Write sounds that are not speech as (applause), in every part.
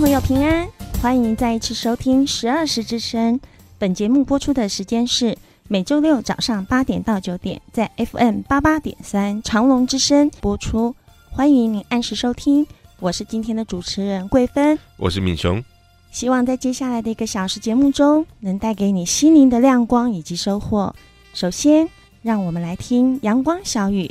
朋友平安，欢迎再一次收听十二时之声。本节目播出的时间是每周六早上八点到九点，在 FM 八八点三长隆之声播出。欢迎您按时收听，我是今天的主持人桂芬，我是敏雄。希望在接下来的一个小时节目中，能带给你心灵的亮光以及收获。首先，让我们来听阳光小语，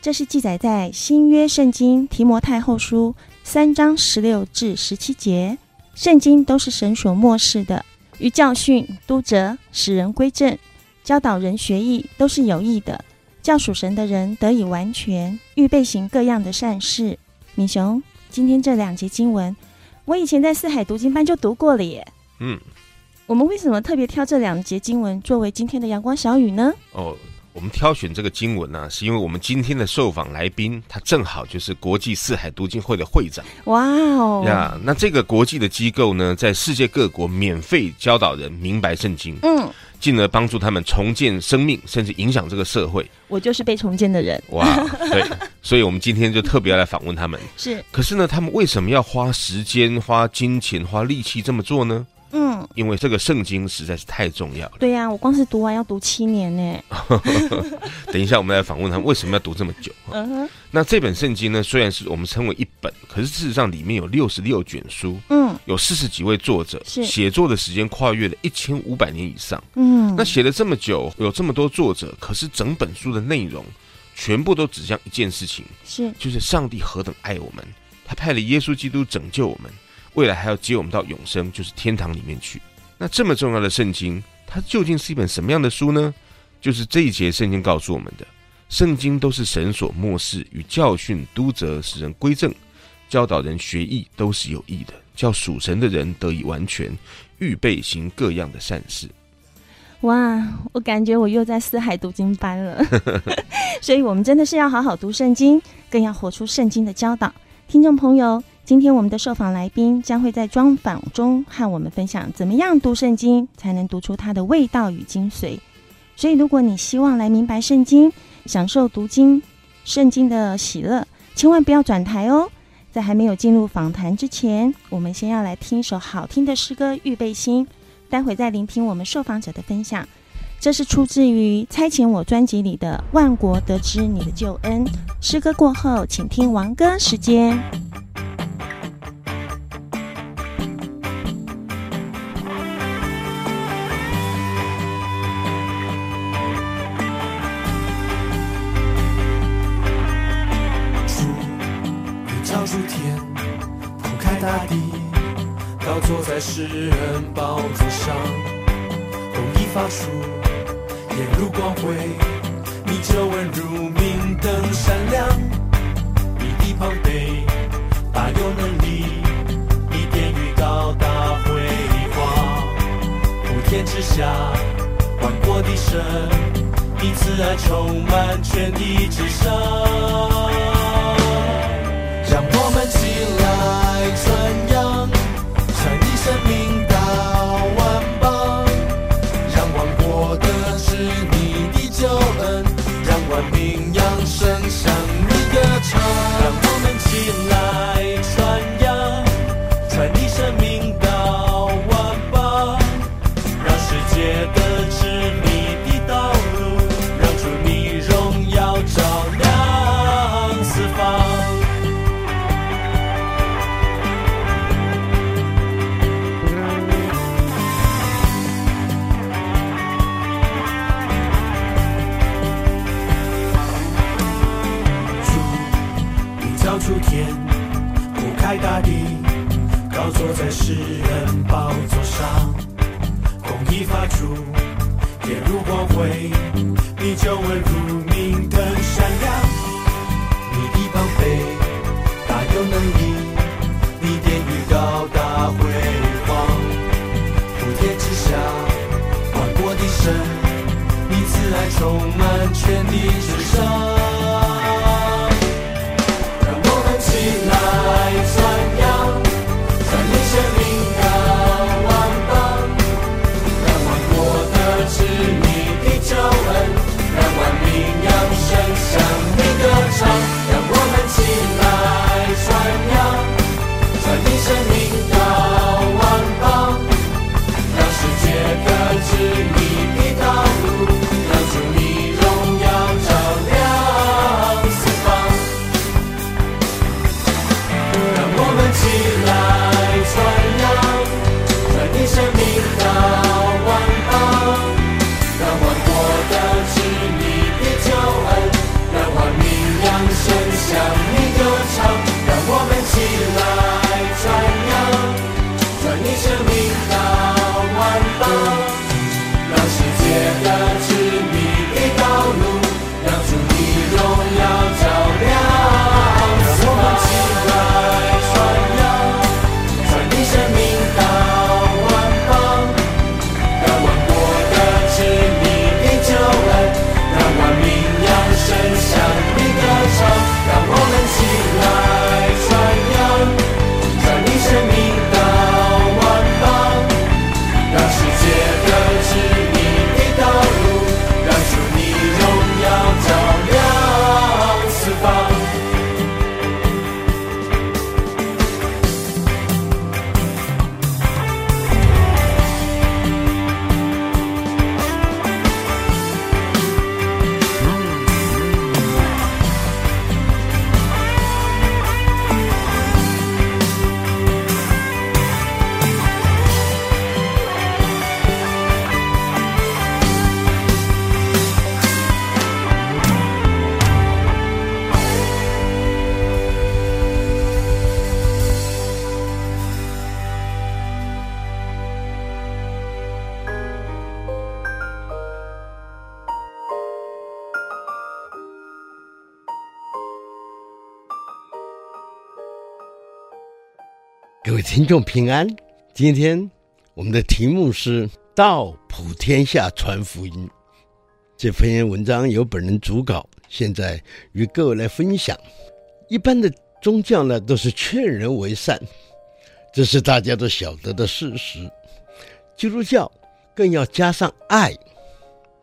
这是记载在新约圣经提摩太后书。三章十六至十七节，圣经都是神所漠视的，于教训、督责、使人归正、教导人学义，都是有益的，叫属神的人得以完全，预备行各样的善事。敏雄，今天这两节经文，我以前在四海读经班就读过了耶。嗯，我们为什么特别挑这两节经文作为今天的阳光小语呢？哦。我们挑选这个经文呢、啊，是因为我们今天的受访来宾，他正好就是国际四海读经会的会长。哇哦呀，那这个国际的机构呢，在世界各国免费教导人明白圣经，嗯，进而帮助他们重建生命，甚至影响这个社会。我就是被重建的人。哇，对，(laughs) 所以我们今天就特别来访问他们。是，可是呢，他们为什么要花时间、花金钱、花力气这么做呢？嗯，因为这个圣经实在是太重要了。对呀、啊，我光是读完要读七年呢。(laughs) 等一下，我们来访问他们为什么要读这么久。嗯哼。那这本圣经呢，虽然是我们称为一本，可是事实上里面有六十六卷书。嗯。有四十几位作者，是写作的时间跨越了一千五百年以上。嗯。那写了这么久，有这么多作者，可是整本书的内容全部都指向一件事情，是就是上帝何等爱我们，他派了耶稣基督拯救我们。未来还要接我们到永生，就是天堂里面去。那这么重要的圣经，它究竟是一本什么样的书呢？就是这一节圣经告诉我们的：圣经都是神所漠视，与教训、督责、使人归正、教导人学义，都是有益的，叫属神的人得以完全，预备行各样的善事。哇，我感觉我又在四海读经班了。(laughs) 所以，我们真的是要好好读圣经，更要活出圣经的教导。听众朋友。今天我们的受访来宾将会在专访中和我们分享，怎么样读圣经才能读出它的味道与精髓。所以，如果你希望来明白圣经，享受读经圣经的喜乐，千万不要转台哦。在还没有进入访谈之前，我们先要来听一首好听的诗歌，预备心。待会再聆听我们受访者的分享。这是出自于《差遣我》专辑里的《万国得知你的救恩》。诗歌过后，请听王歌时间。主天，铺开大地，高坐在世人宝座上，公义发出，眼如光辉，你皱纹如明灯闪亮。你的膀臂大有能力，你殿宇高大辉煌。普天之下，万国的神，你慈爱充满全地之上。love. 为，你久闻如名的善良，你的宝贝，大有能力，你殿宇高大辉煌，普天之下，万国的神，你慈爱崇。听众平安，今天我们的题目是“道普天下传福音”。这篇文章由本人主稿，现在与各位来分享。一般的宗教呢，都是劝人为善，这是大家都晓得的事实。基督教更要加上爱。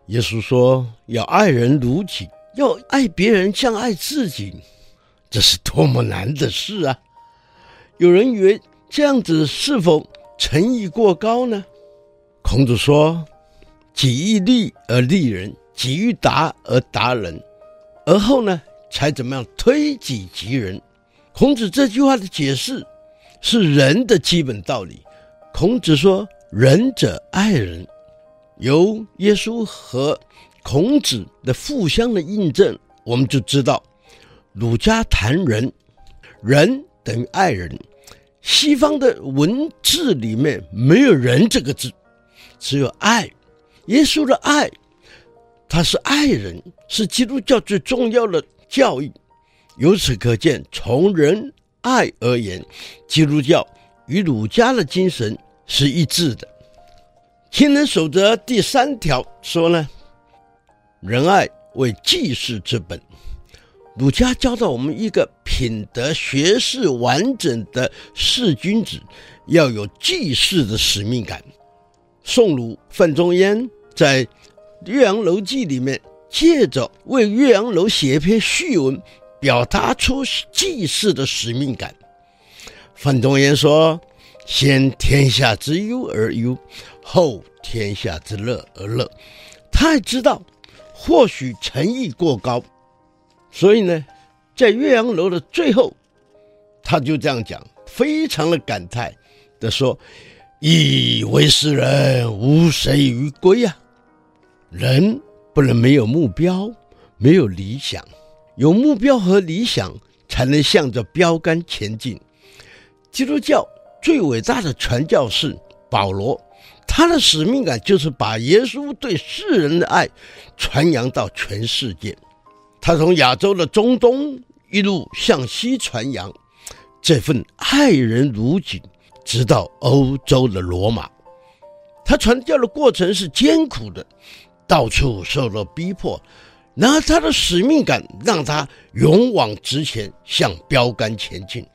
耶稣说要爱人如己，要爱别人像爱自己，这是多么难的事啊！有人以为。这样子是否诚意过高呢？孔子说：“己欲立而立人，己欲达而达人，而后呢，才怎么样推己及人。”孔子这句话的解释是人的基本道理。孔子说：“仁者爱人。”由耶稣和孔子的互相的印证，我们就知道，儒家谈仁，仁等于爱人。西方的文字里面没有“仁”这个字，只有“爱”。耶稣的爱，他是爱人，是基督教最重要的教义。由此可见，从仁爱而言，基督教与儒家的精神是一致的。亲人守则第三条说呢：“仁爱为济世之本。”儒家教导我们一个品德学识完整的士君子，要有济世的使命感。宋儒范仲淹在《岳阳楼记》里面，借着为岳阳楼写一篇序文，表达出济世的使命感。范仲淹说：“先天下之忧而忧，后天下之乐而乐。”他还知道，或许诚意过高。所以呢，在岳阳楼的最后，他就这样讲，非常的感叹的说：“以，为世人，无谁于归呀？人不能没有目标，没有理想，有目标和理想，才能向着标杆前进。基督教最伟大的传教士保罗，他的使命感就是把耶稣对世人的爱传扬到全世界。”他从亚洲的中东一路向西传扬这份爱人如己，直到欧洲的罗马。他传教的过程是艰苦的，到处受到逼迫，然而他的使命感让他勇往直前，向标杆前进。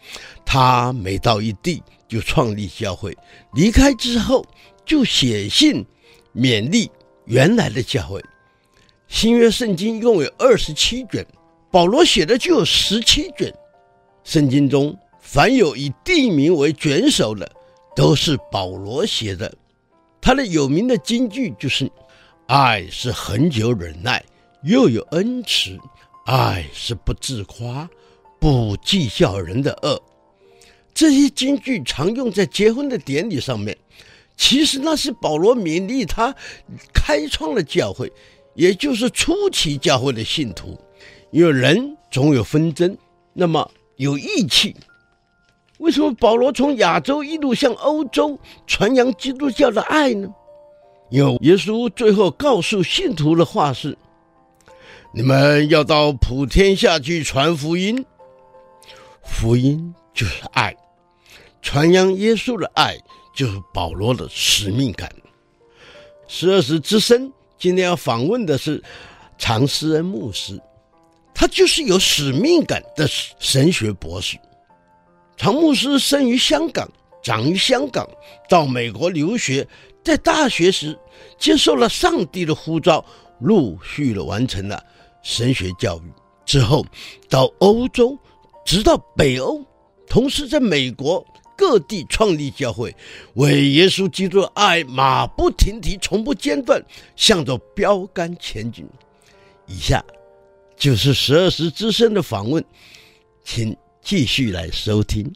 他每到一地就创立教会，离开之后就写信勉励原来的教会。新约圣经一共有二十七卷，保罗写的就有十七卷。圣经中凡有以地名为卷首的，都是保罗写的。他的有名的金句就是：“爱是恒久忍耐，又有恩慈；爱是不自夸，不计较人的恶。”这些金句常用在结婚的典礼上面。其实那是保罗勉励他开创了教会，也就是初期教会的信徒。因为人总有纷争，那么有义气。为什么保罗从亚洲一路向欧洲传扬基督教的爱呢？因为耶稣最后告诉信徒的话是：“你们要到普天下去传福音。福音就是爱，传扬耶稣的爱就是保罗的使命感。”十二时之声今天要访问的是常思恩牧师，他就是有使命感的神学博士。常牧师生于香港，长于香港，到美国留学，在大学时接受了上帝的呼召，陆续的完成了神学教育。之后到欧洲，直到北欧，同时在美国各地创立教会，为耶稣基督的爱马不停蹄，从不间断，向着标杆前进。以下就是十二时之声的访问，请。继续来收听。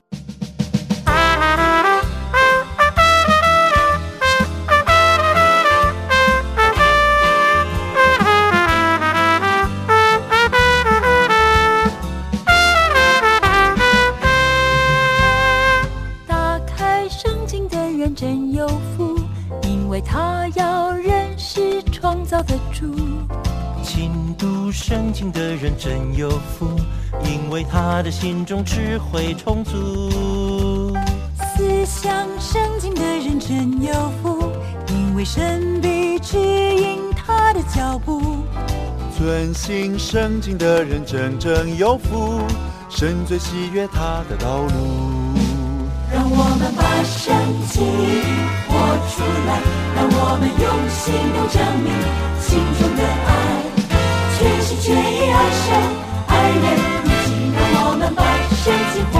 创造的主。勤读圣经的人真有福。因为他的心中智慧充足，思想圣经的人真有福，因为神必指引他的脚步。遵行圣经的人真正有福，神最喜悦他的道路。让我们把圣经说出来，让我们用行动证明心中的爱，全心全意爱神爱人。我们把圣经活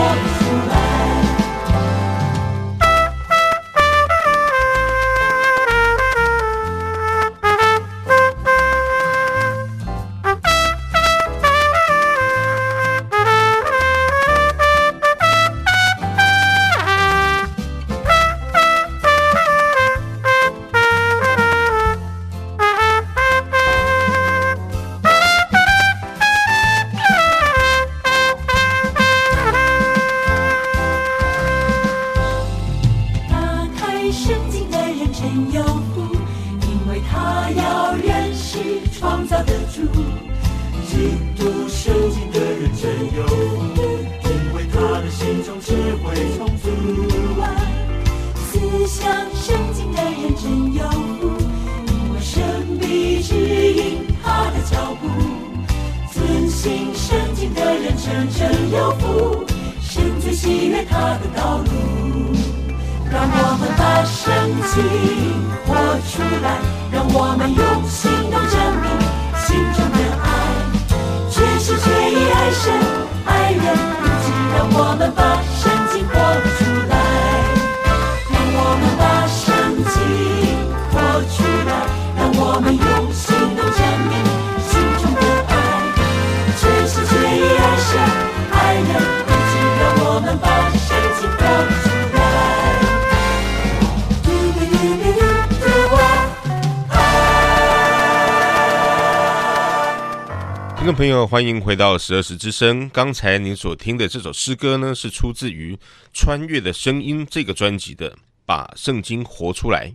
听众朋友，欢迎回到十二时之声。刚才您所听的这首诗歌呢，是出自于《穿越的声音》这个专辑的《把圣经活出来》。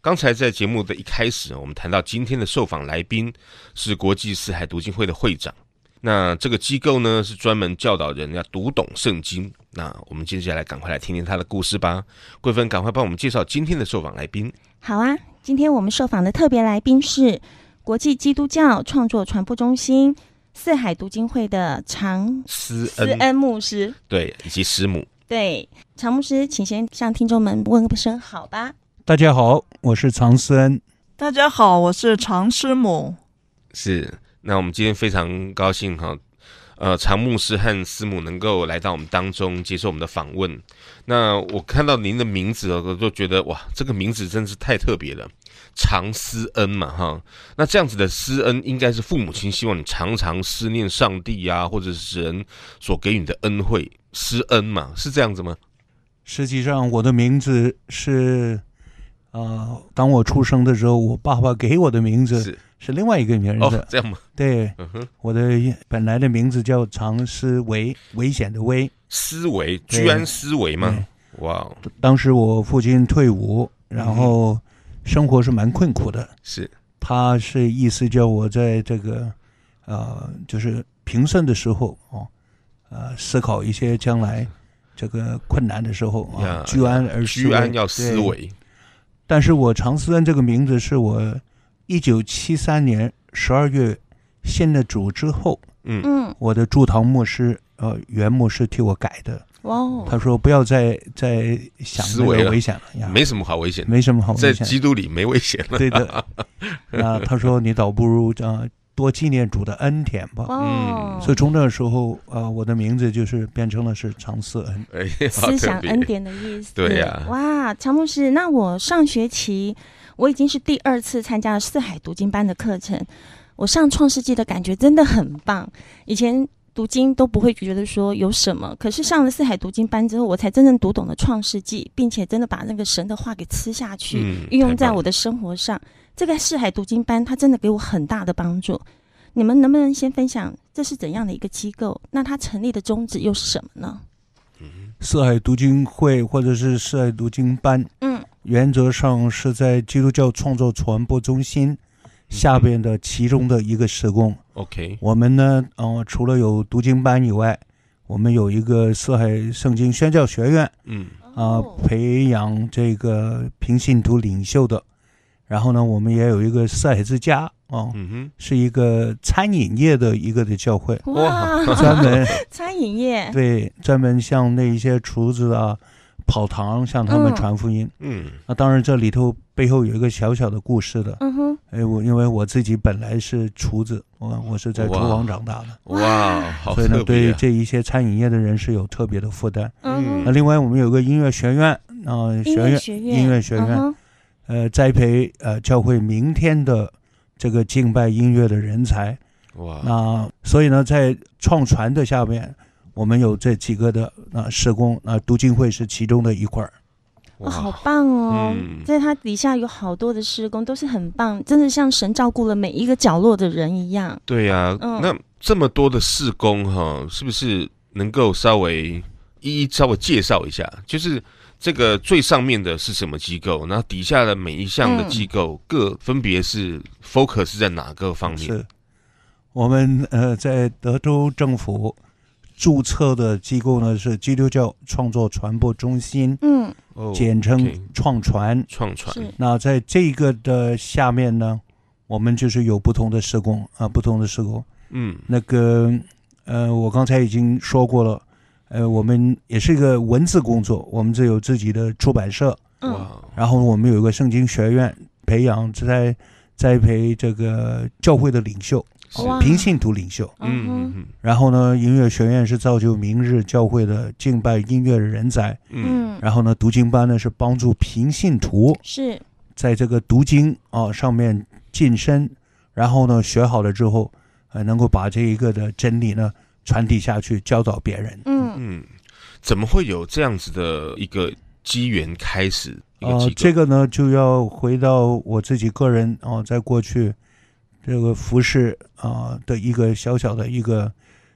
刚才在节目的一开始，我们谈到今天的受访来宾是国际四海读经会的会长。那这个机构呢，是专门教导人要读懂圣经。那我们接下来赶快来听听他的故事吧。桂芬，赶快帮我们介绍今天的受访来宾。好啊。今天我们受访的特别来宾是国际基督教创作传播中心四海读经会的常施思恩，恩牧师。对，以及师母。对，常牧师，请先向听众们问个声好吧。大家好，我是常思恩。大家好，我是常师母。是，那我们今天非常高兴哈，呃，常牧师和师母能够来到我们当中接受我们的访问。那我看到您的名字，我都觉得哇，这个名字真是太特别了，常思恩嘛哈。那这样子的思恩，应该是父母亲希望你常常思念上帝呀、啊，或者是人所给予你的恩惠，施恩嘛，是这样子吗？实际上，我的名字是，呃，当我出生的时候，我爸爸给我的名字是是另外一个名字。哦，这样吗？对，嗯，我的本来的名字叫常思维，危险的危。思维，居安思危吗？哇哦，当时我父亲退伍，然后生活是蛮困苦的。是，他是意思叫我在这个，呃，就是平顺的时候哦，呃，思考一些将来这个困难的时候啊，居安而思居安要思对维。但是我常思恩这个名字是我一九七三年十二月信了主之后，嗯嗯，我的驻堂牧师呃原牧师替我改的。哇哦，他说不要再再想那思维了个危险了呀，没什么好危险，没什么好危在险在。基督里没危险了。对的，那 (laughs) 他说你倒不如啊、呃、多纪念主的恩典吧。嗯哦，所以从那个时候啊、呃，我的名字就是变成了是常思恩。哎，思想恩典的意思。对呀哇，常牧师，那我上学期我已经是第二次参加了四海读经班的课程，我上创世纪的感觉真的很棒。以前读经都不会觉得说有什么，可是上了四海读经班之后，我才真正读懂了创世纪，并且真的把那个神的话给吃下去，嗯运用在我的生活上。这个四海读经班，它真的给我很大的帮助。你们能不能先分享这是怎样的一个机构？那它成立的宗旨又是什么呢？四海读经会或者是四海读经班，嗯，原则上是在基督教创作传播中心下边的其中的一个施工。OK，我们呢，呃，除了有读经班以外，我们有一个四海圣经宣教学院，嗯。啊、哦培养这个平信徒领袖的。然后呢，我们也有一个四海之家，哦，嗯哼，是一个餐饮业的一个的教会，哇，专门 (laughs) 餐饮业，对专门像那一些厨子啊、跑堂向他们嗯传福音。嗯那当然，这里头背后有一个小小的故事的。嗯哼，哎，我因为我自己本来是厨子，我我是在厨房长大的，哇，好所以呢，啊！对这一些餐饮业的人是有特别的负担。嗯，那另外，我们有个音乐学院啊、学音乐院学院，音乐学院呃，栽培呃教会明天的这个敬拜音乐的人才。哇，那所以呢，在创传的下面，我们有这几个的啊、呃、施工，啊、呃、读经会是其中的一块儿。哇，好棒哦！嗯在它底下有好多的施工，都是很棒，真的像神照顾了每一个角落的人一样。对呀、嗯那这么多的施工哈，是不是能够稍微一一稍微介绍一下？就是这个最上面的是什么机构，然后底下的每一项的机构各分别是 focus 是在哪个方面？是我们呃在德州政府注册的机构呢是基督教创作传播中心，嗯，哦简称创传。创传，那在这个的下面呢，我们就是有不同的施工啊，不同的施工。嗯。那个呃，我刚才已经说过了，呃，我们也是一个文字工作，我们这有自己的出版社，嗯，哇，然后我们有一个圣经学院，培养在栽培这个教会的领袖，平信徒领袖。嗯嗯然后呢，音乐学院是造就明日教会的敬拜音乐的人才。嗯嗯，然后呢，读经班呢是帮助平信徒是，在这个读经啊上面晋升，然后呢学好了之后，呃，能够把这一个的真理呢传递下去，教导别人。嗯嗯，怎么会有这样子的一个机缘开始啊呃？，这个呢就要回到我自己个人啊、在过去这个服饰啊、的一个小小的一个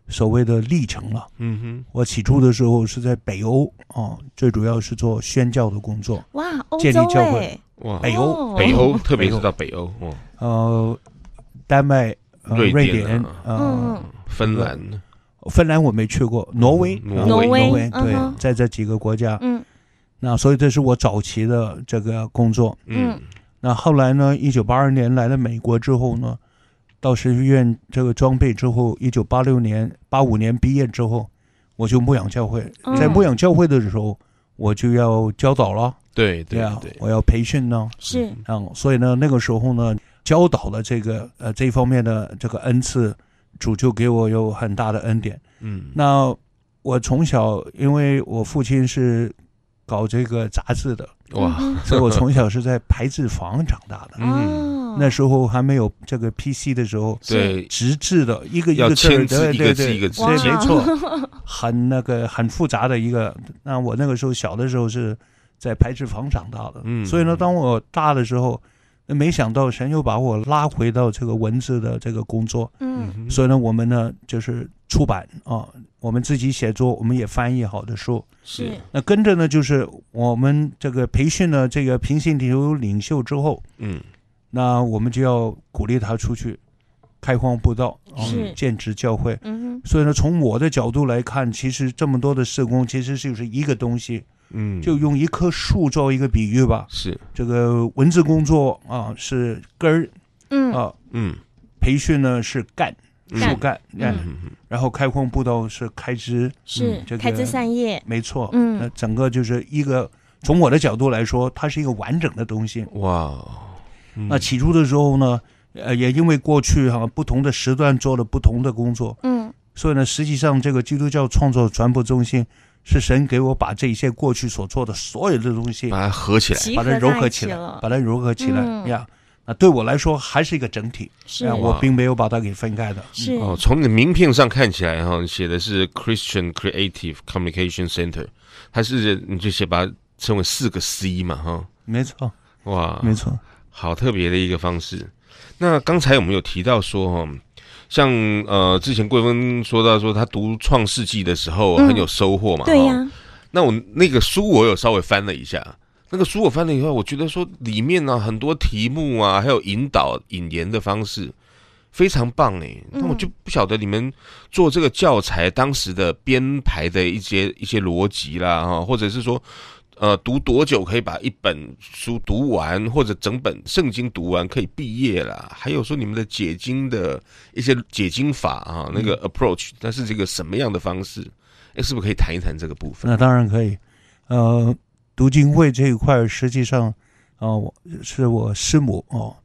所谓的历程了。嗯哼，我起初的时候是在北欧啊、最主要是做宣教的工作。哇，欧洲建立教会。哎，哇，北欧哦。北欧，特别是到北欧，哇，呃，丹麦、呃、瑞瑞典啊呃，嗯芬兰，芬兰我没去过，挪威，啊挪威。挪威挪威，对在这几个国家。嗯。那所以这是我早期的这个工作。嗯那后来呢，一九八二年来了美国之后呢，到神学院这个装备之后，一九八六年、八五年毕业之后，我就牧养教会。在牧养教会的时候，我就要教导了。对对呀对，我要培训呢。是，嗯，所以呢，那个时候呢，教导的这个呃这方面的这个恩赐，主就给我有很大的恩典。嗯，那我从小，因为我父亲是搞这个杂志的，哇，(laughs) 所以我从小是在排字房长大的。嗯，那时候还没有这个 PC 的时候，对，直字的一个一个字，对对对，一个字对，一个字没错，(laughs) 很那个很复杂的一个。那我那个时候小的时候是在排字房长大的，嗯，所以呢，当我大的时候，没想到神又把我拉回到这个文字的这个工作，嗯，所以呢，我们呢就是出版啊，我们自己写作，我们也翻译好的书，是。那跟着呢，就是我们这个培训了这个平信徒领袖之后，嗯，那我们就要鼓励他出去开荒布道，是。建职教会，嗯，所以呢，从我的角度来看，其实这么多的事工，其实就是一个东西。嗯，就用一棵树做一个比喻吧。是。这个文字工作啊，是根儿，嗯。啊，嗯，培训呢是干，树干，嗯，然后开荒步道是开枝，是这个开枝散叶，没错，嗯，那整个就是一个从我的角度来说，它是一个完整的东西。哇，那起初的时候呢，呃，也因为过去哈不同的时段做了不同的工作，嗯，所以呢，实际上这个基督教创作传播中心。是神给我把这些过去所做的所有的东西，把它合起来，把它融合起来，把它融合起来呀。那对我来说还是一个整体，是啊我并没有把它给分开的。是哦，从你的名片上看起来哈，写的是 Christian Creative Communication Center，它是你就写把它称为四个 C 嘛哈。没错，哇，没错，好特别的一个方式。那刚才我们有提到说哈。像呃，之前桂芬说到说他读《创世纪》的时候很有收获嘛，嗯、对呀、啊。那我那个书我有稍微翻了一下，那个书我翻了以后，我觉得说里面呢、啊、很多题目啊，还有引导引言的方式非常棒哎。那我就不晓得你们做这个教材当时的编排的一些一些逻辑啦哈，或者是说。呃，读多久可以把一本书读完，或者整本圣经读完可以毕业了？还有说你们的解经的一些解经法啊，那个 approach，那是这个什么样的方式？哎，是不是可以谈一谈这个部分？那当然可以。呃，读经会这一块，实际上，啊、呃，是我师母哦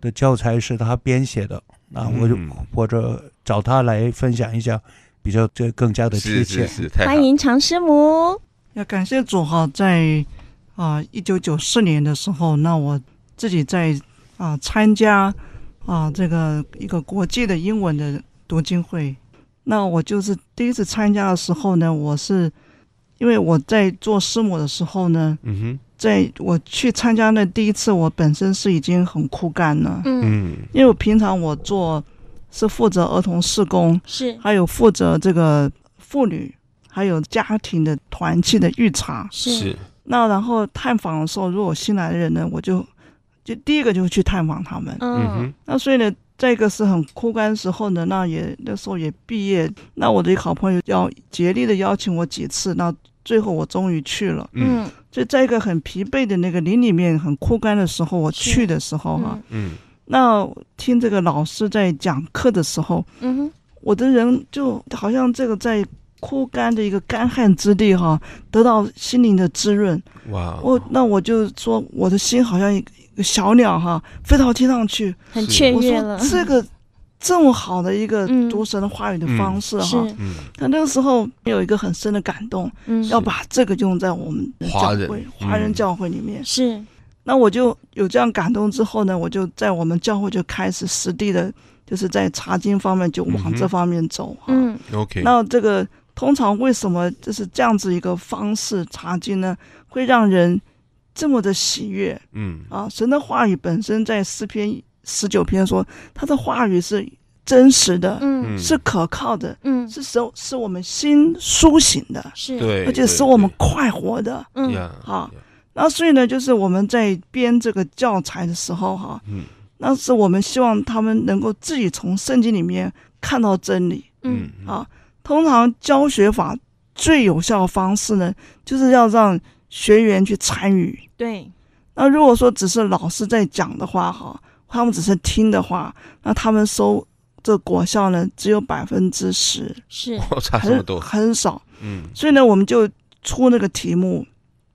的教材是他编写的，那我就、嗯、或者找他来分享一下，比较这更加的贴切。是是是，太好。欢迎常师母。要感谢主哈，在啊一九九四年的时候，那我自己在啊参加啊这个一个国际的英文的读经会。那我就是第一次参加的时候呢，我是因为我在做师母的时候呢，嗯哼，在我去参加那第一次，我本身是已经很枯干了，嗯，因为我平常我做是负责儿童事工，是还有负责这个妇女。还有家庭的团契的预查是，那然后探访的时候，如果新来的人呢，我就就第一个就去探访他们。嗯。哼，那所以呢，这个是很枯干的时候呢，那也那时候也毕业，那我的一个好朋友要竭力的邀请我几次，那最后我终于去了。嗯，就在一个很疲惫的那个林里面，很枯干的时候，我去的时候哈，嗯，那听这个老师在讲课的时候，嗯哼，我的人就好像这个在。枯干的一个干旱之地，哈，得到心灵的滋润。哇！我那我就说，我的心好像一个小鸟，哈，飞到天上去，很雀跃了。我说这个这么好的一个 (laughs) 读神的话语的方式，哈，嗯，他那个时候有一个很深的感动，嗯，要把这个用在我们的教会，华人教会里面。是，那我就有这样感动之后呢，我就在我们教会就开始实地的，就是在查经方面就往这方面走，哈。嗯，OK。那这个。通常为什么就是这样子一个方式查经呢？会让人这么的喜悦？嗯。啊，神的话语本身在诗篇十九篇说，他的话语是真实的，嗯，是可靠的，嗯，是使使我们心苏醒的，是，对，而且使我们快活的，嗯，好。那所以呢，就是我们在编这个教材的时候，哈，嗯，那是我们希望他们能够自己从圣经里面看到真理，嗯，啊。通常教学法最有效的方式呢，就是要让学员去参与。对，那如果说只是老师在讲的话，哈，他们只是听的话，那他们收这果效呢，只有百分之十，(laughs) 是差这么多，很少。嗯，所以呢，我们就出那个题目。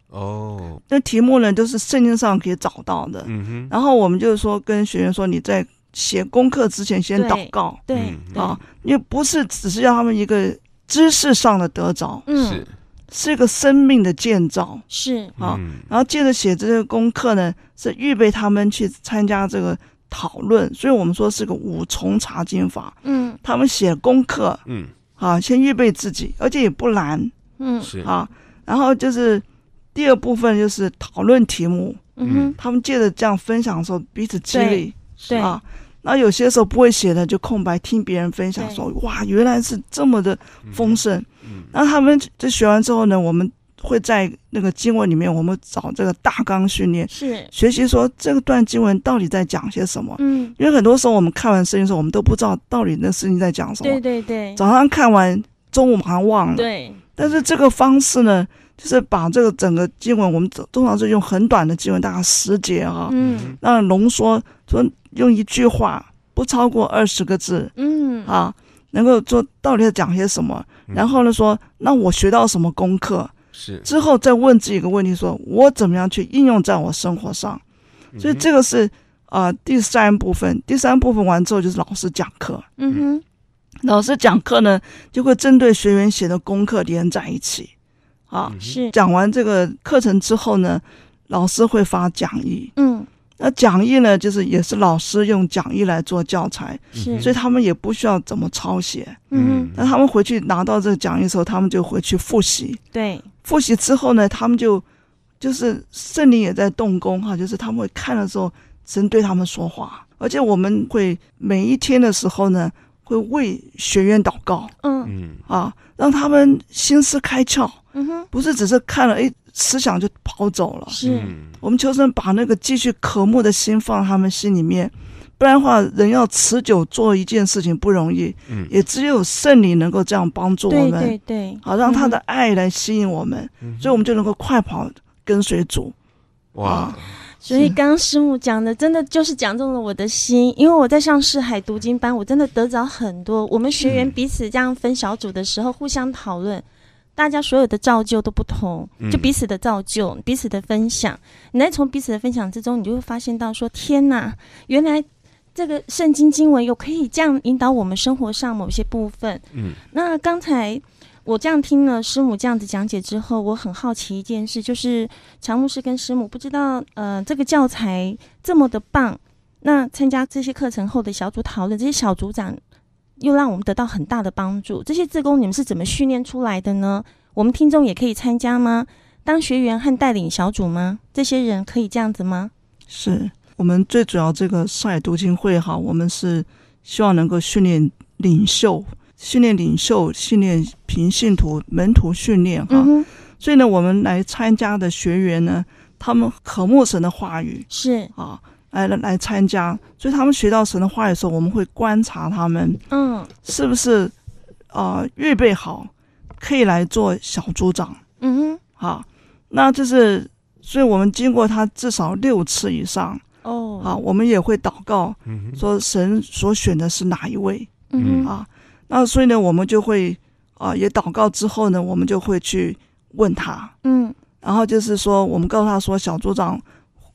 哦，那题目呢，都是圣经上可以找到的。嗯哼。然后我们就是说，跟学员说，你在写功课之前先祷告。对。啊，因为不是只是要他们一个知识上的得着，嗯，是，是一个生命的建造。是啊，嗯然后接着写这个功课呢，是预备他们去参加这个讨论。所以我们说是个五重查经法。嗯，他们写功课，嗯，啊，先预备自己，而且也不难。嗯，是啊，然后就是。第二部分就是讨论题目，嗯，他们借着这样分享的时候，彼此激励，对。啊，那有些时候不会写的就空白，听别人分享说，哇，原来是这么的丰盛，嗯，然后他们就学完之后呢，我们会在那个经文里面，我们找这个大纲训练，是。学习说这个段经文到底在讲些什么，嗯，因为很多时候我们看完圣经的时候，我们都不知道到底那圣经在讲什么，对对对，早上看完，中午马上忘了，对，但是这个方式呢。就是把这个整个经文，我们通常是用很短的经文，大概十节啊，嗯，那浓缩说用一句话，不超过二十个字，嗯，啊，能够做到底要讲些什么，然后呢说，那我学到什么功课，是。之后再问自己一个问题，说我怎么样去应用在我生活上，所以这个是啊、呃、第三部分，第三部分完之后就是老师讲课，嗯哼，老师讲课呢就会针对学员写的功课连在一起。啊，是。讲完这个课程之后呢，老师会发讲义。嗯，那讲义呢，就是也是老师用讲义来做教材，是，所以他们也不需要怎么抄写。嗯，那他们回去拿到这个讲义的时候，他们就回去复习。对，复习之后呢，他们就就是圣灵也在动工哈，就是他们会看的时候，神对他们说话，而且我们会每一天的时候呢，会为学员祷告。嗯嗯啊，让他们心思开窍。嗯哼，不是只是看了，哎，思想就跑走了。是，我们求神把那个继续渴慕的心放他们心里面，不然的话，人要持久做一件事情不容易。嗯，也只有圣灵能够这样帮助我们。对对对，好，让他的爱来吸引我们，嗯、所以我们就能够快跑跟随主。哇！啊、所以刚刚师母讲的，真的就是讲中了我的心，因为我在上市海读经班，我真的得着很多。我们学员彼此这样分小组的时候，互相讨论。大家所有的造就都不同，就彼此的造就，嗯、彼此的分享。你在从彼此的分享之中，你就会发现到说：天哪，原来这个圣经经文有可以这样引导我们生活上某些部分。嗯，那刚才我这样听了师母这样子讲解之后，我很好奇一件事，就是常牧师跟师母不知道，呃，这个教材这么的棒，那参加这些课程后的小组讨论，这些小组长。又让我们得到很大的帮助。这些自工你们是怎么训练出来的呢？我们听众也可以参加吗？当学员和带领小组吗？这些人可以这样子吗？是我们最主要这个上海读经会哈，我们是希望能够训练领袖，训练领袖，训练平信徒门徒训练哈。嗯、所以呢，我们来参加的学员呢，他们渴慕神的话语是啊。来来来参加，所以他们学到神的话的时候，我们会观察他们，嗯，是不是啊、呃、预备好可以来做小组长，嗯哼，好，那就是，所以我们经过他至少六次以上，哦，啊，我们也会祷告，嗯，说神所选的是哪一位，嗯啊，那所以呢，我们就会啊也祷告之后呢，我们就会去问他，嗯，然后就是说，我们告诉他说，小组长。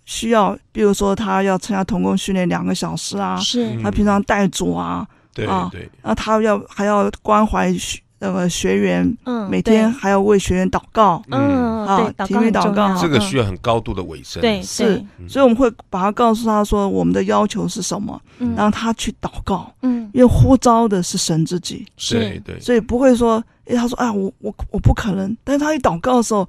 需要，比如说他要参加童工训练两个小时啊，是。他平常带组啊，对啊，对，然后他要还要关怀学那个学员，嗯，每天还要为学员祷告，嗯，啊，对，体育祷告，这个需要很高度的委身，对，是，所以我们会把他告诉他说我们的要求是什么，让他去祷告，嗯，因为呼召的是神自己，是，对，所以不会说，哎，他说，哎，我我我不可能，但是他一祷告的时候，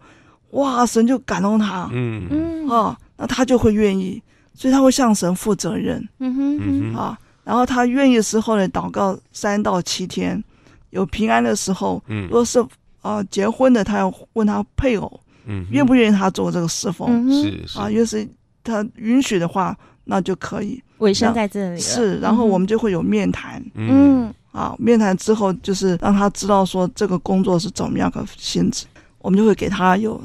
哇，神就感动他，嗯。嗯，啊，那他就会愿意。所以他会向神负责任，嗯哼，嗯哼，啊，然后他愿意的时候呢，祷告三到七天，有平安的时候，嗯，如果是啊结婚的，他要问他配偶，嗯，愿不愿意他做这个侍奉，嗯、是是啊，要是他允许的话，那就可以。尾声在这里是，然后我们就会有面谈，嗯，啊，面谈之后就是让他知道说这个工作是怎么样的性质，我们就会给他有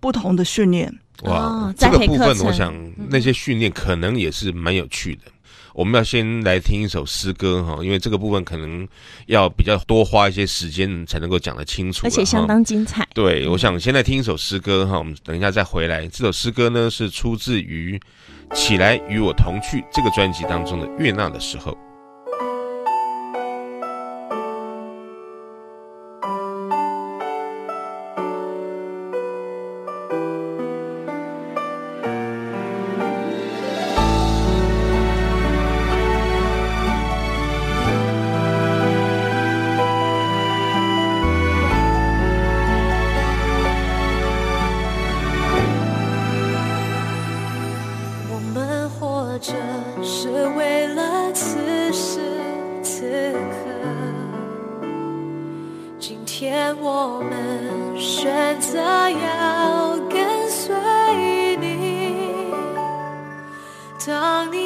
不同的训练。哇，哦这个部分我想那些训练可能也是蛮有趣的。我们要先来听一首诗歌哈，因为这个部分可能要比较多花一些时间才能够讲得清楚，而且相当精彩。对，我想先来听一首诗歌哈，我们等一下再回来。这首诗歌呢是出自于《起来与我同去》这个专辑当中的《悦纳的时候》。当你。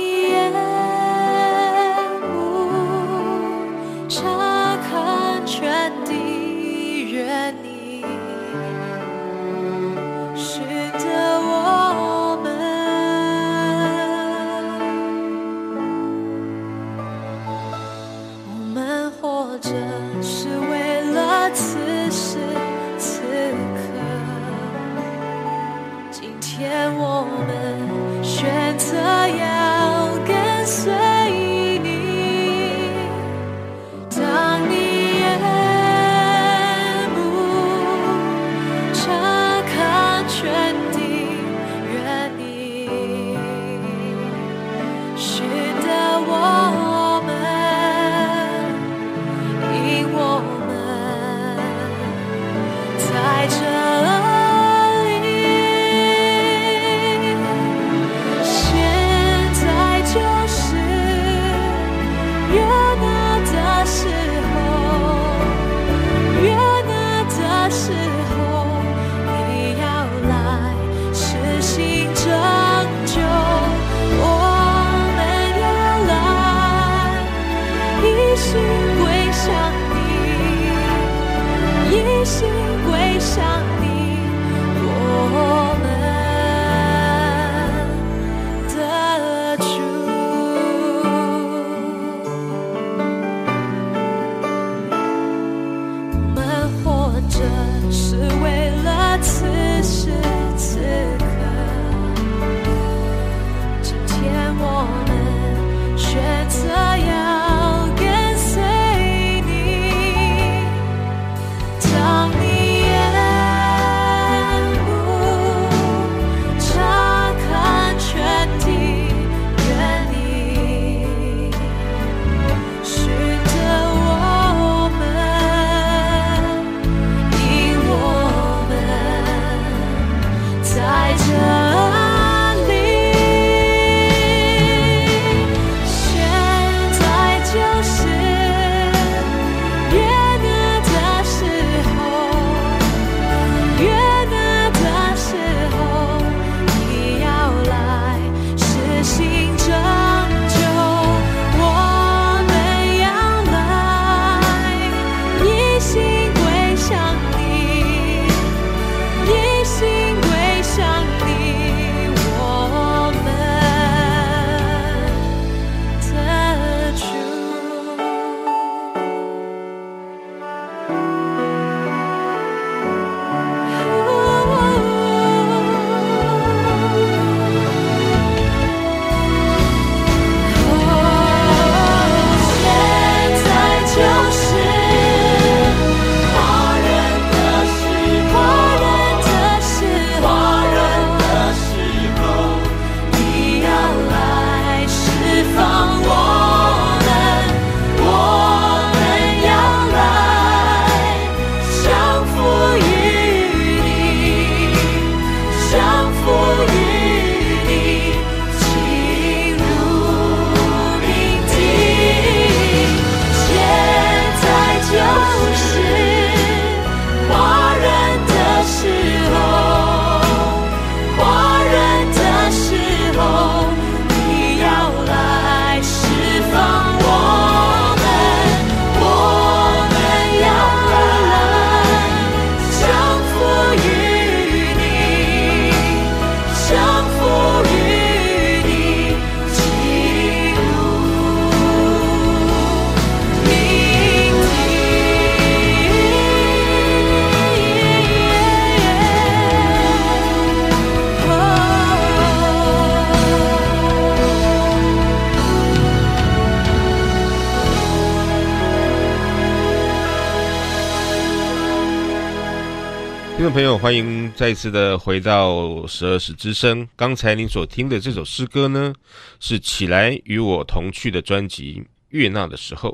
朋友，欢迎再次的回到十二时之声。刚才您所听的这首诗歌呢，是《起来与我同去》的专辑《悦纳的时候》。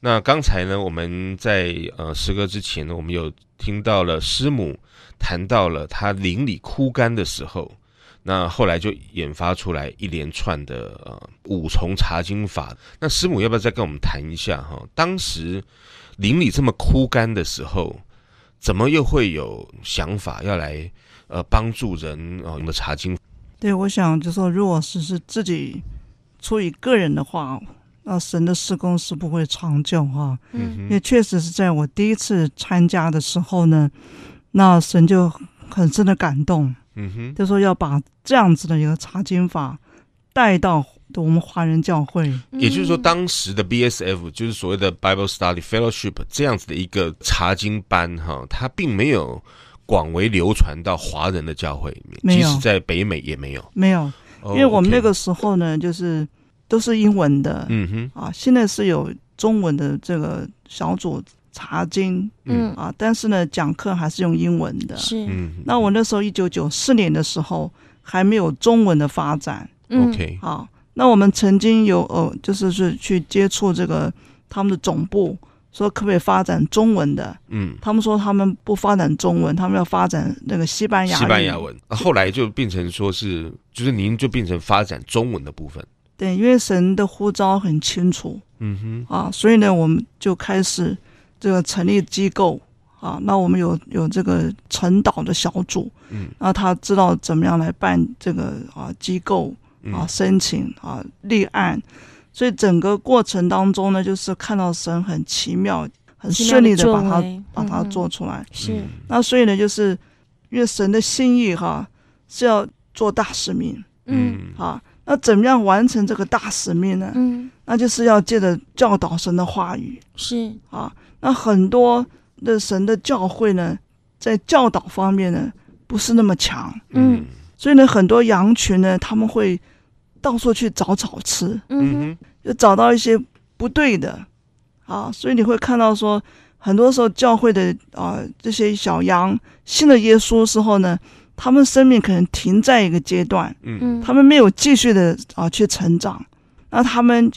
那刚才呢，我们在呃诗歌之前呢，我们有听到了师母谈到了她邻里枯干的时候。那后来就研发出来一连串的呃五重查经法。那师母要不要再跟我们谈一下哈？当时邻里这么枯干的时候。怎么又会有想法要来呃帮助人哦？有没有查经？对，我想就说，如果是是自己出于个人的话，那神的施工是不会长久哈。嗯，因为确实是在我第一次参加的时候呢，那神就很深的感动。嗯哼，就说要把这样子的一个查经法带到。我们华人教会，也就是说，当时的 BSF 就是所谓的 Bible Study Fellowship 这样子的一个查经班，哈，它并没有广为流传到华人的教会里面，即使在北美也没有，没有，因为我们那个时候呢，就是都是英文的，嗯哼，啊，现在是有中文的这个小组查经，嗯。啊，但是呢，讲课还是用英文的，是，嗯，那我那时候一九九四年的时候还没有中文的发展，OK，好。那我们曾经有呃，就是是去接触这个他们的总部，说可不可以发展中文的？嗯，他们说他们不发展中文，他们要发展那个西班牙西班牙文。后来就变成说是，就是您就变成发展中文的部分。对，因为神的呼召很清楚。嗯哼，啊，所以呢，我们就开始这个成立机构啊。那我们有有这个传导的小组，嗯，那他知道怎么样来办这个啊机构。啊，申请啊，立案，所以整个过程当中呢，就是看到神很奇妙、很顺利的把它把它做出来。是，那所以呢，就是因为神的心意哈是要做大使命。嗯，啊，那怎么样完成这个大使命呢？嗯，那就是要借着教导神的话语。是啊，那很多的神的教会呢，在教导方面呢，不是那么强。嗯。所以呢，很多羊群呢，他们会到处去找草吃，嗯哼，就找到一些不对的，啊，所以你会看到说，很多时候教会的啊这些小羊信了耶稣之后呢，他们生命可能停在一个阶段，嗯。嗯，他们没有继续的啊去成长，那他们。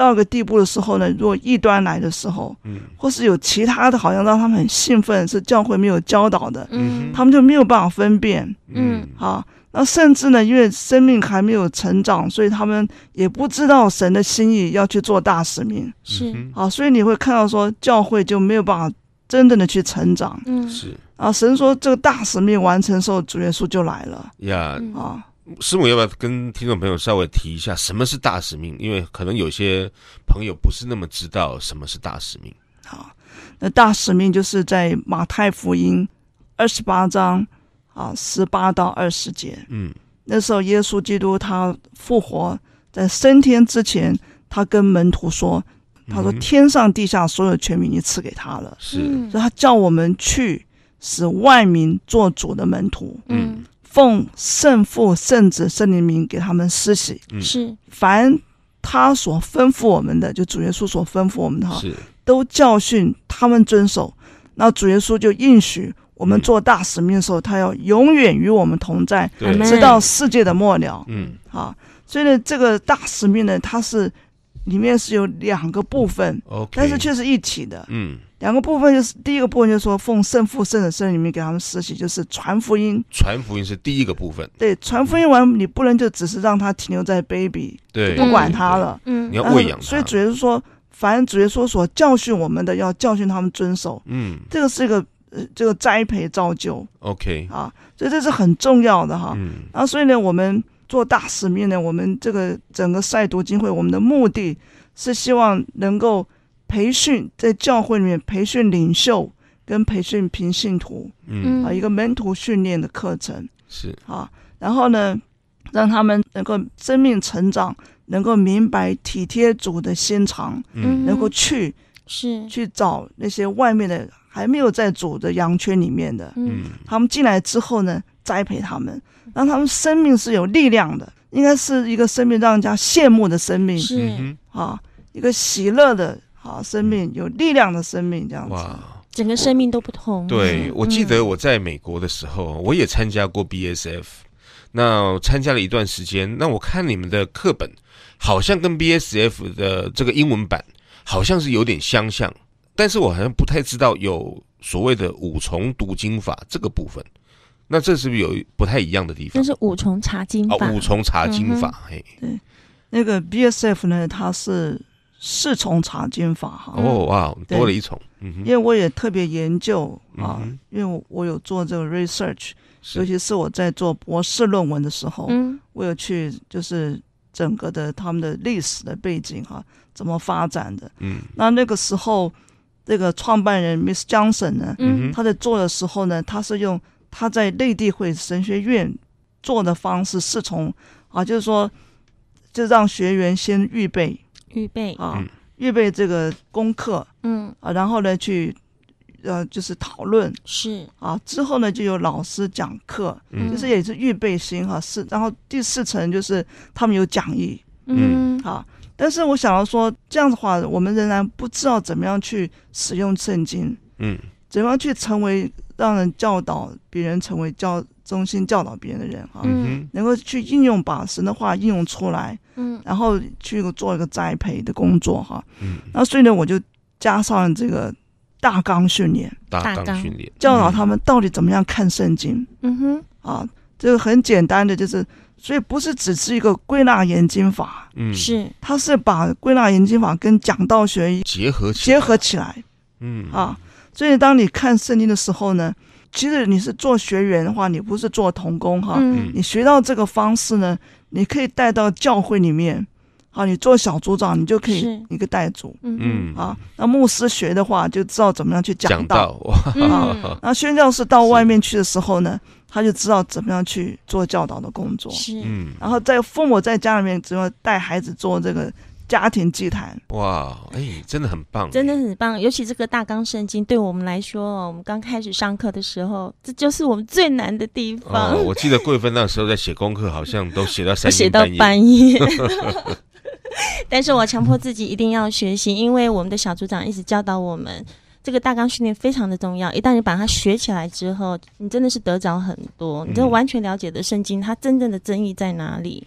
到一个地步的时候呢，如果异端来的时候，嗯，或是有其他的，好像让他们很兴奋，是教会没有教导的，嗯，他们就没有办法分辨，嗯，好，那甚至呢，因为生命还没有成长，所以他们也不知道神的心意要去做大使命，是，好，所以你会看到说，教会就没有办法真正的去成长，嗯，是，啊，神说这个大使命完成的时候，主耶稣就来了，呀，啊。师母要不要跟听众朋友稍微提一下什么是大使命？因为可能有些朋友不是那么知道什么是大使命。好，那大使命就是在马太福音二十八章啊十八到二十节。嗯，那时候耶稣基督他复活在升天之前，他跟门徒说：“他说天上地下所有权柄你赐给他了。”是，所以他叫我们去使万民做主的门徒。嗯。奉圣父、圣子、圣灵名给他们施洗，是凡他所吩咐我们的，就主耶稣所吩咐我们的哈，是都教训他们遵守。那主耶稣就应许我们做大使命的时候，嗯、他要永远与我们同在，对直到世界的末了。嗯，好，所以呢，这个大使命呢，它是里面是有两个部分，Okay 但是却是一体的。嗯。两个部分就是第一个部分，就是说奉圣父、圣子、圣灵里面给他们施洗，就是传福音。传福音是第一个部分。对，传福音完，你不能就只是让他停留在 baby，对，不管他了。嗯，你要喂养他。所以主耶稣说，凡主耶稣所教训我们的，要教训他们遵守。嗯，这个是一个呃，这个栽培造就。OK，啊，所以这是很重要的哈。嗯，然后所以呢，我们做大使命呢，我们这个整个赛读经会，我们的目的是希望能够。培训在教会里面培训领袖跟培训平信徒，嗯。啊，一个门徒训练的课程。是。啊，然后呢，让他们能够生命成长，能够明白体贴主的心肠，嗯，能够去是。去找那些外面的还没有在主的羊圈里面的，嗯，他们进来之后呢，栽培他们，让他们生命是有力量的，应该是一个生命让人家羡慕的生命，是。啊，一个喜乐的。好，生命有力量的生命这样子，哇，整个生命都不同。对，我记得我在美国的时候，我也参加过 BSF，那参加了一段时间。那我看你们的课本，好像跟 BSF 的这个英文版好像是有点相像，但是我好像不太知道有所谓的五重读经法这个部分。那这是不是有不太一样的地方？那是五重查经法。哦，五重查经法，嗯、嘿，对，那个 BSF 呢，它是四重查经法哈。哦哇，多了一重。嗯，因为我也特别研究啊，嗯、因为我有做这个 research，尤其是我在做博士论文的时候，嗯，我有去就是整个的他们的历史的背景哈，怎么发展的。嗯，那那个时候这个创办人 Miss Johnson 呢，嗯，他在做的时候呢，他是用。他在内地会神学院做的方式是从啊，就是说，就让学员先预备预备。啊，预备这个功课，嗯。啊，然后呢去呃就是讨论。是。啊，之后呢就有老师讲课，嗯，就是也是预备心哈是，然后第四层就是他们有讲义，嗯。啊，但是我想要说这样的话，我们仍然不知道怎么样去使用圣经，嗯，怎么样去成为。让人教导别人成为教中心教导别人的人哈，嗯，能够去应用把神的话应用出来，嗯，然后去做一个栽培的工作哈，嗯，那所以呢，我就加上这个大纲训练，大纲训练。教导他们到底怎么样看圣经，嗯哼，啊，这个很简单的就是，所以不是只是一个归纳研经法，嗯，是，他是把归纳研经法跟讲道学结合结合起来，嗯。啊。所以，当你看圣经的时候呢，其实你是做学员的话，你不是做童工哈。嗯。你学到这个方式呢，你可以带到教会里面。好，你做小组长，你就可以一个带组。嗯。啊，那牧师学的话，就知道怎么样去讲道。讲道。啊。那宣教士到外面去的时候呢，他就知道怎么样去做教导的工作。是。嗯。然后在父母在家里面，只要带孩子做这个。家庭祭坛，哇，哎，真的很棒，真的很棒。尤其这个大纲圣经，对我们来说，我们刚开始上课的时候，这就是我们最难的地方。哦、我记得贵芬那时候在写功课，好像都写到三写到半夜。但是我强迫自己一定要学习，因为我们的小组长一直教导我们，这个大纲训练非常的重要。一旦你把它学起来之后，你真的是得着很多，你就完全了解的圣经它真正的真意在哪里。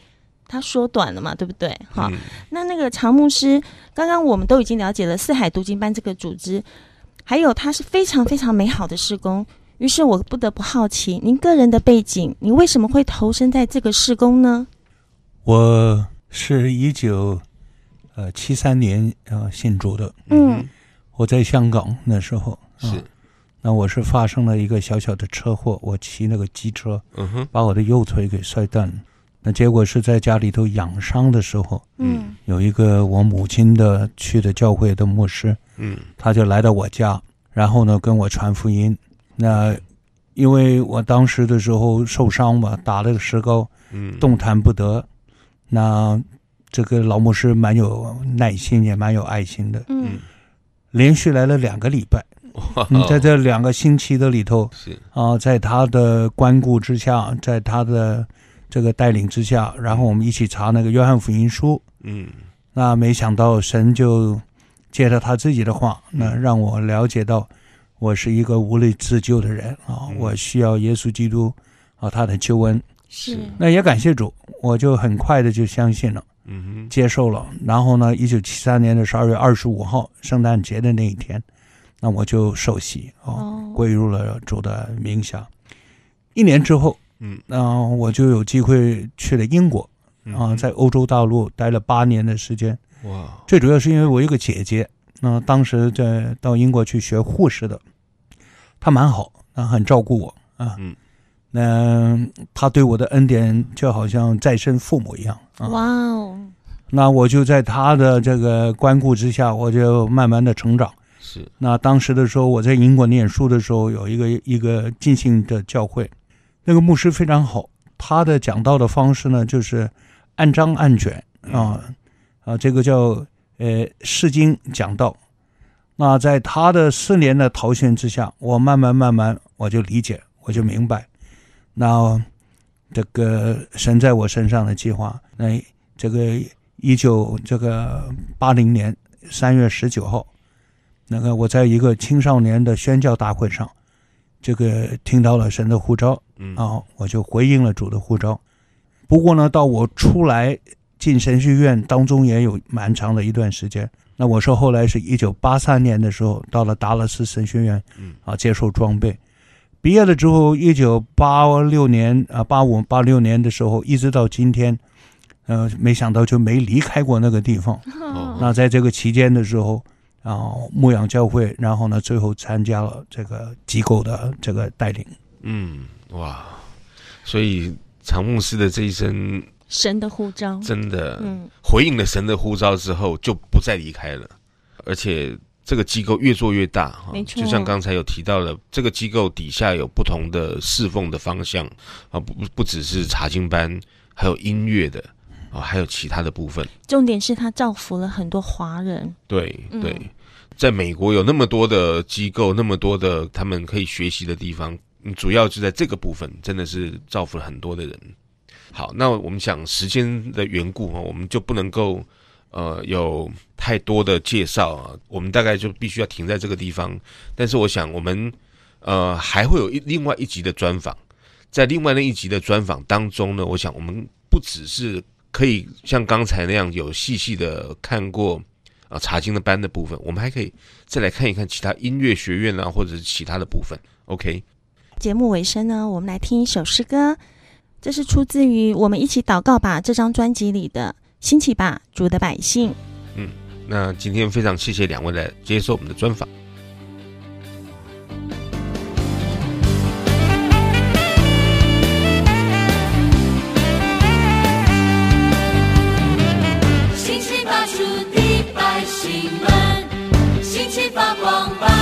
他缩短了嘛，对不对？好，嗯、那那个常牧师，刚刚我们都已经了解了四海读经班这个组织，还有它是非常非常美好的事工。于是我不得不好奇，您个人的背景，你为什么会投身在这个事工呢？我是一九呃七三年呃信主的，嗯，我在香港那时候是、呃，那我是发生了一个小小的车祸，我骑那个机车，嗯哼，把我的右腿给摔断了。那结果是在家里头养伤的时候，嗯，有一个我母亲的去的教会的牧师，嗯，他就来到我家，然后呢跟我传福音。那因为我当时的时候受伤嘛，打了个石膏，嗯，动弹不得。那这个老牧师蛮有耐心，也蛮有爱心的，嗯，连续来了两个礼拜，你，在这两个星期的里头，是啊，在他的关顾之下，在他的。这个带领之下，然后我们一起查那个约翰福音书，嗯，那没想到神就借着他自己的话，那让我了解到我是一个无力自救的人啊，我需要耶稣基督啊，他的救恩是。那也感谢主，我就很快的就相信了，嗯哼，接受了。然后呢，一九七三年的十二月二十五号，圣诞节的那一天，那我就受洗啊，归入了主的名下。一年之后。嗯，那我就有机会去了英国，啊，在欧洲大陆待了八年的时间。哇！最主要是因为我有个姐姐，那当时在到英国去学护士的，她蛮好，啊，很照顾我啊。嗯，那她对我的恩典就好像再生父母一样。哇哦！那我就在她的这个关顾之下，我就慢慢的成长。是。那当时的时候，我在英国念书的时候，有一个一个浸信的教会。那个牧师非常好，他的讲道的方式呢，就是按章按卷啊啊，这个叫呃释经讲道。那在他的四年的陶训之下，我慢慢慢慢我就理解，我就明白，那这个神在我身上的计划。那这个一九这个八零年三月十九号，那个我在一个青少年的宣教大会上，这个听到了神的呼召，嗯，啊，我就回应了主的呼召。不过呢，到我出来进神学院当中也有蛮长的一段时间。那我说后来是一九八三年的时候到了达拉斯神学院，啊，接受装备。毕业了之后，一九八六年啊，八五八六年的时候，一直到今天，呃，没想到就没离开过那个地方。哦、那在这个期间的时候，然后牧养教会，然后呢，最后参加了这个机构的这个带领。嗯，哇，所以常牧师的这一生，神的呼召，真的，嗯，回应了神的呼召之后，就不再离开了，而且。这个机构越做越大，没错。就像刚才有提到的，这个机构底下有不同的侍奉的方向啊，不不不只是查经班，还有音乐的啊，还有其他的部分。重点是他造福了很多华人。对对，在美国有那么多的机构，那么多的他们可以学习的地方，主要就在这个部分，真的是造福了很多的人。好，那我们想时间的缘故啊，我们就不能够。呃，有太多的介绍啊，我们大概就必须要停在这个地方。但是，我想我们呃还会有一另外一集的专访，在另外那一集的专访当中呢，我想我们不只是可以像刚才那样有细细的看过啊查经的班的部分，我们还可以再来看一看其他音乐学院啊，或者是其他的部分。OK，节目尾声呢，我们来听一首诗歌，这是出自于《我们一起祷告吧》这张专辑里的。兴起吧，主的百姓。嗯，那今天非常谢谢两位来接受我们的专访。发光吧！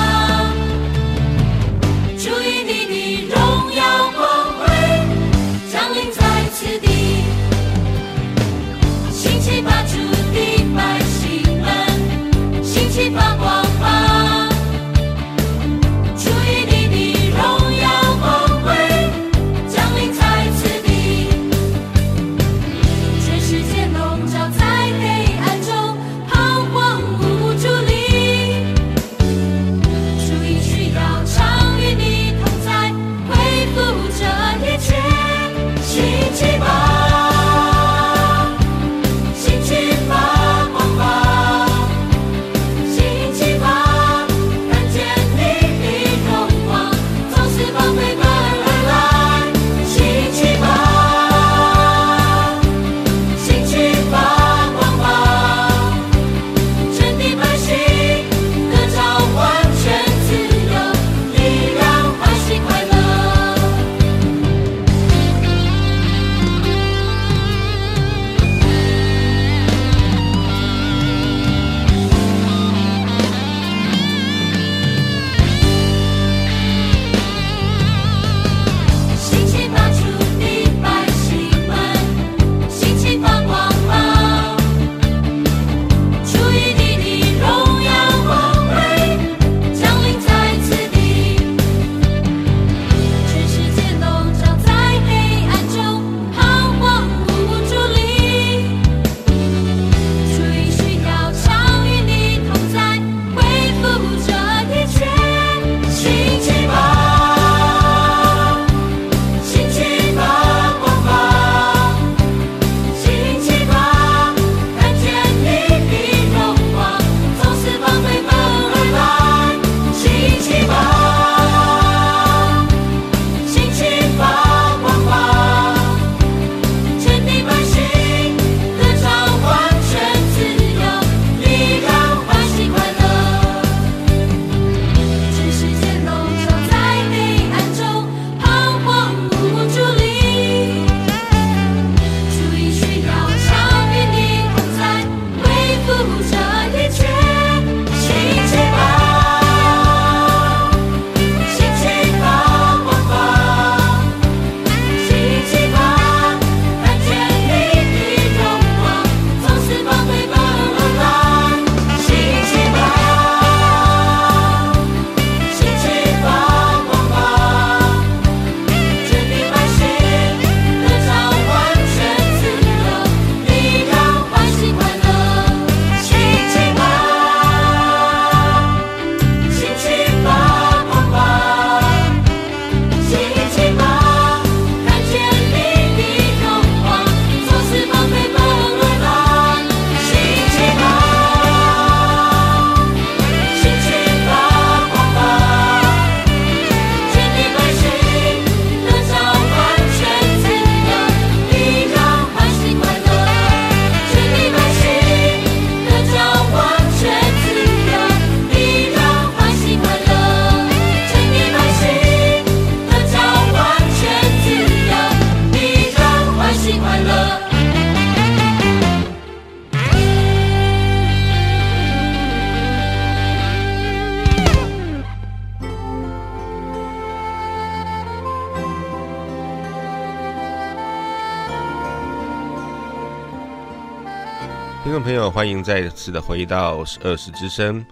听众朋友，欢迎再次的回到二十之声，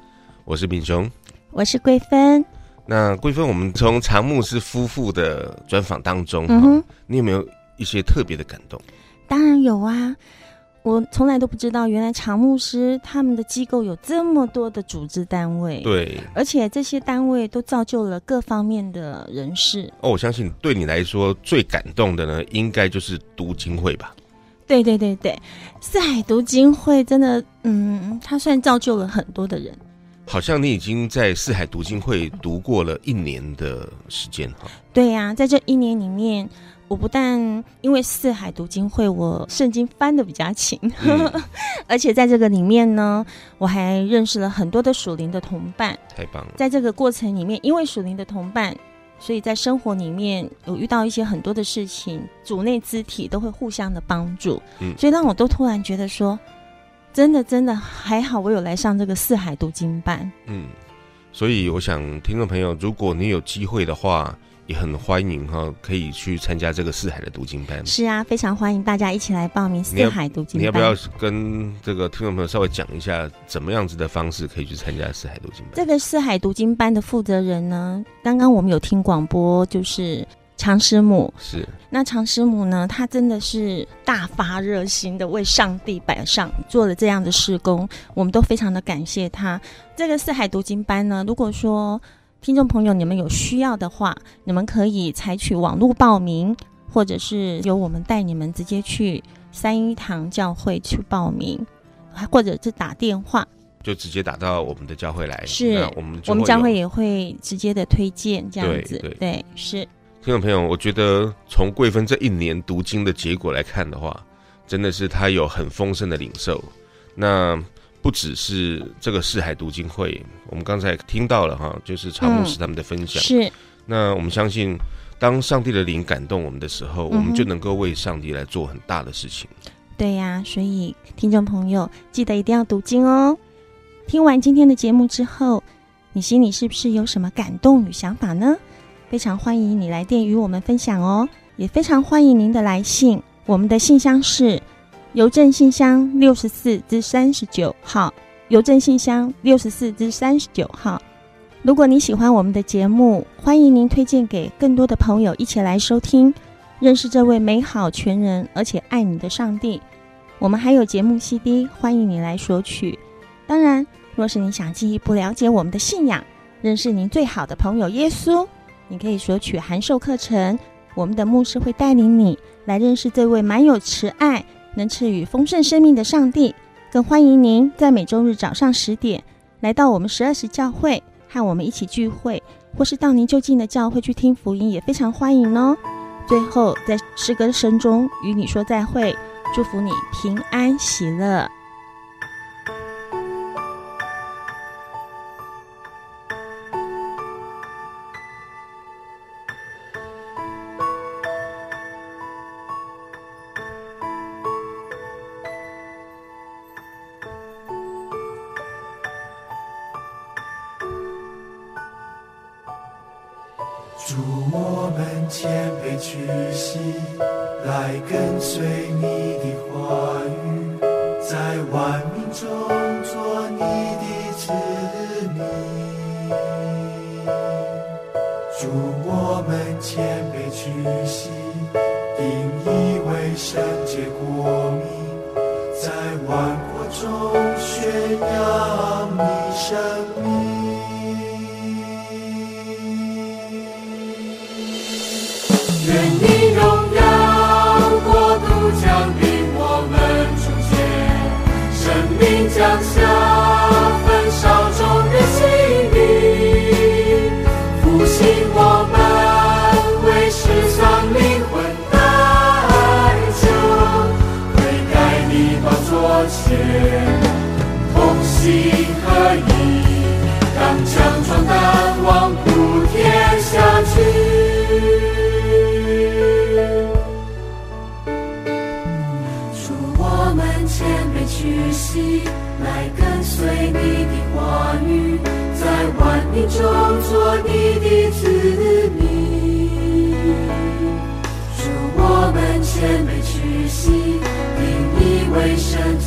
我是敏雄，我是桂芬。那桂芬，我们从常牧师夫妇的专访当中，嗯，你有没有一些特别的感动？当然有啊。我从来都不知道，原来常牧师他们的机构有这么多的组织单位，对，而且这些单位都造就了各方面的人士。哦，我相信对你来说最感动的呢，应该就是读经会吧？对对对对，四海读经会真的，嗯，它算造就了很多的人。好像你已经在四海读经会读过了一年的时间哈。对呀、啊，在这一年里面。我不但因为四海读经会，我圣经翻得比较勤，嗯、而且在这个里面呢，我还认识了很多的属灵的同伴。太棒了！在这个过程里面，因为属灵的同伴，所以在生活里面有遇到一些很多的事情，组内肢体都会互相的帮助。嗯，所以让我都突然觉得说，真的真的还好，我有来上这个四海读经班。嗯，所以我想听众朋友，如果你有机会的话。也很欢迎哈，可以去参加这个四海的读经班。是啊，非常欢迎大家一起来报名四海读经班。你要不要跟这个听众朋友稍微讲一下，怎么样子的方式可以去参加四海读经班？这个四海读经班的负责人呢，刚刚我们有听广播，就是常师母。是。那常师母呢，她真的是大发热心的为上帝摆上做了这样的事工，我们都非常的感谢她。这个四海读经班呢，如果说。听众朋友，你们有需要的话，你们可以采取网络报名，或者是由我们带你们直接去三一堂教会去报名，或者是打电话，就直接打到我们的教会来。是，我们我们教会也会直接的推荐这样子。对，对，对，是。听众朋友，我觉得从桂芬这一年读经的结果来看的话，真的是他有很丰盛的领受。那。不只是这个四海读经会，我们刚才听到了哈，就是常牧师他们的分享。嗯、是，那我们相信，当上帝的灵感动我们的时候，嗯、我们就能够为上帝来做很大的事情。对呀、啊，所以听众朋友记得一定要读经哦。听完今天的节目之后，你心里是不是有什么感动与想法呢？非常欢迎你来电与我们分享哦，也非常欢迎您的来信，我们的信箱是。邮政信箱六十四至三十九号，邮政信箱六十四至三十九号。如果你喜欢我们的节目，欢迎您推荐给更多的朋友一起来收听，认识这位美好、全人而且爱你的上帝。我们还有节目 CD，欢迎你来索取。当然，若是你想进一步了解我们的信仰，认识您最好的朋友耶稣，你可以索取函授课程。我们的牧师会带领你来认识这位满有慈爱。能赐予丰盛生命的上帝，更欢迎您在每周日早上十点来到我们十二时教会，和我们一起聚会，或是到您就近的教会去听福音，也非常欢迎哦。最后，在诗歌声中与你说再会，祝福你平安喜乐。谦卑屈膝，来跟随你的话语，在万民中做你的子民。祝我们谦卑屈膝，定义为神座前，同心合意，刚强壮胆，往普天下去。祝我们谦卑屈膝来跟随你的话语，在万民中做你的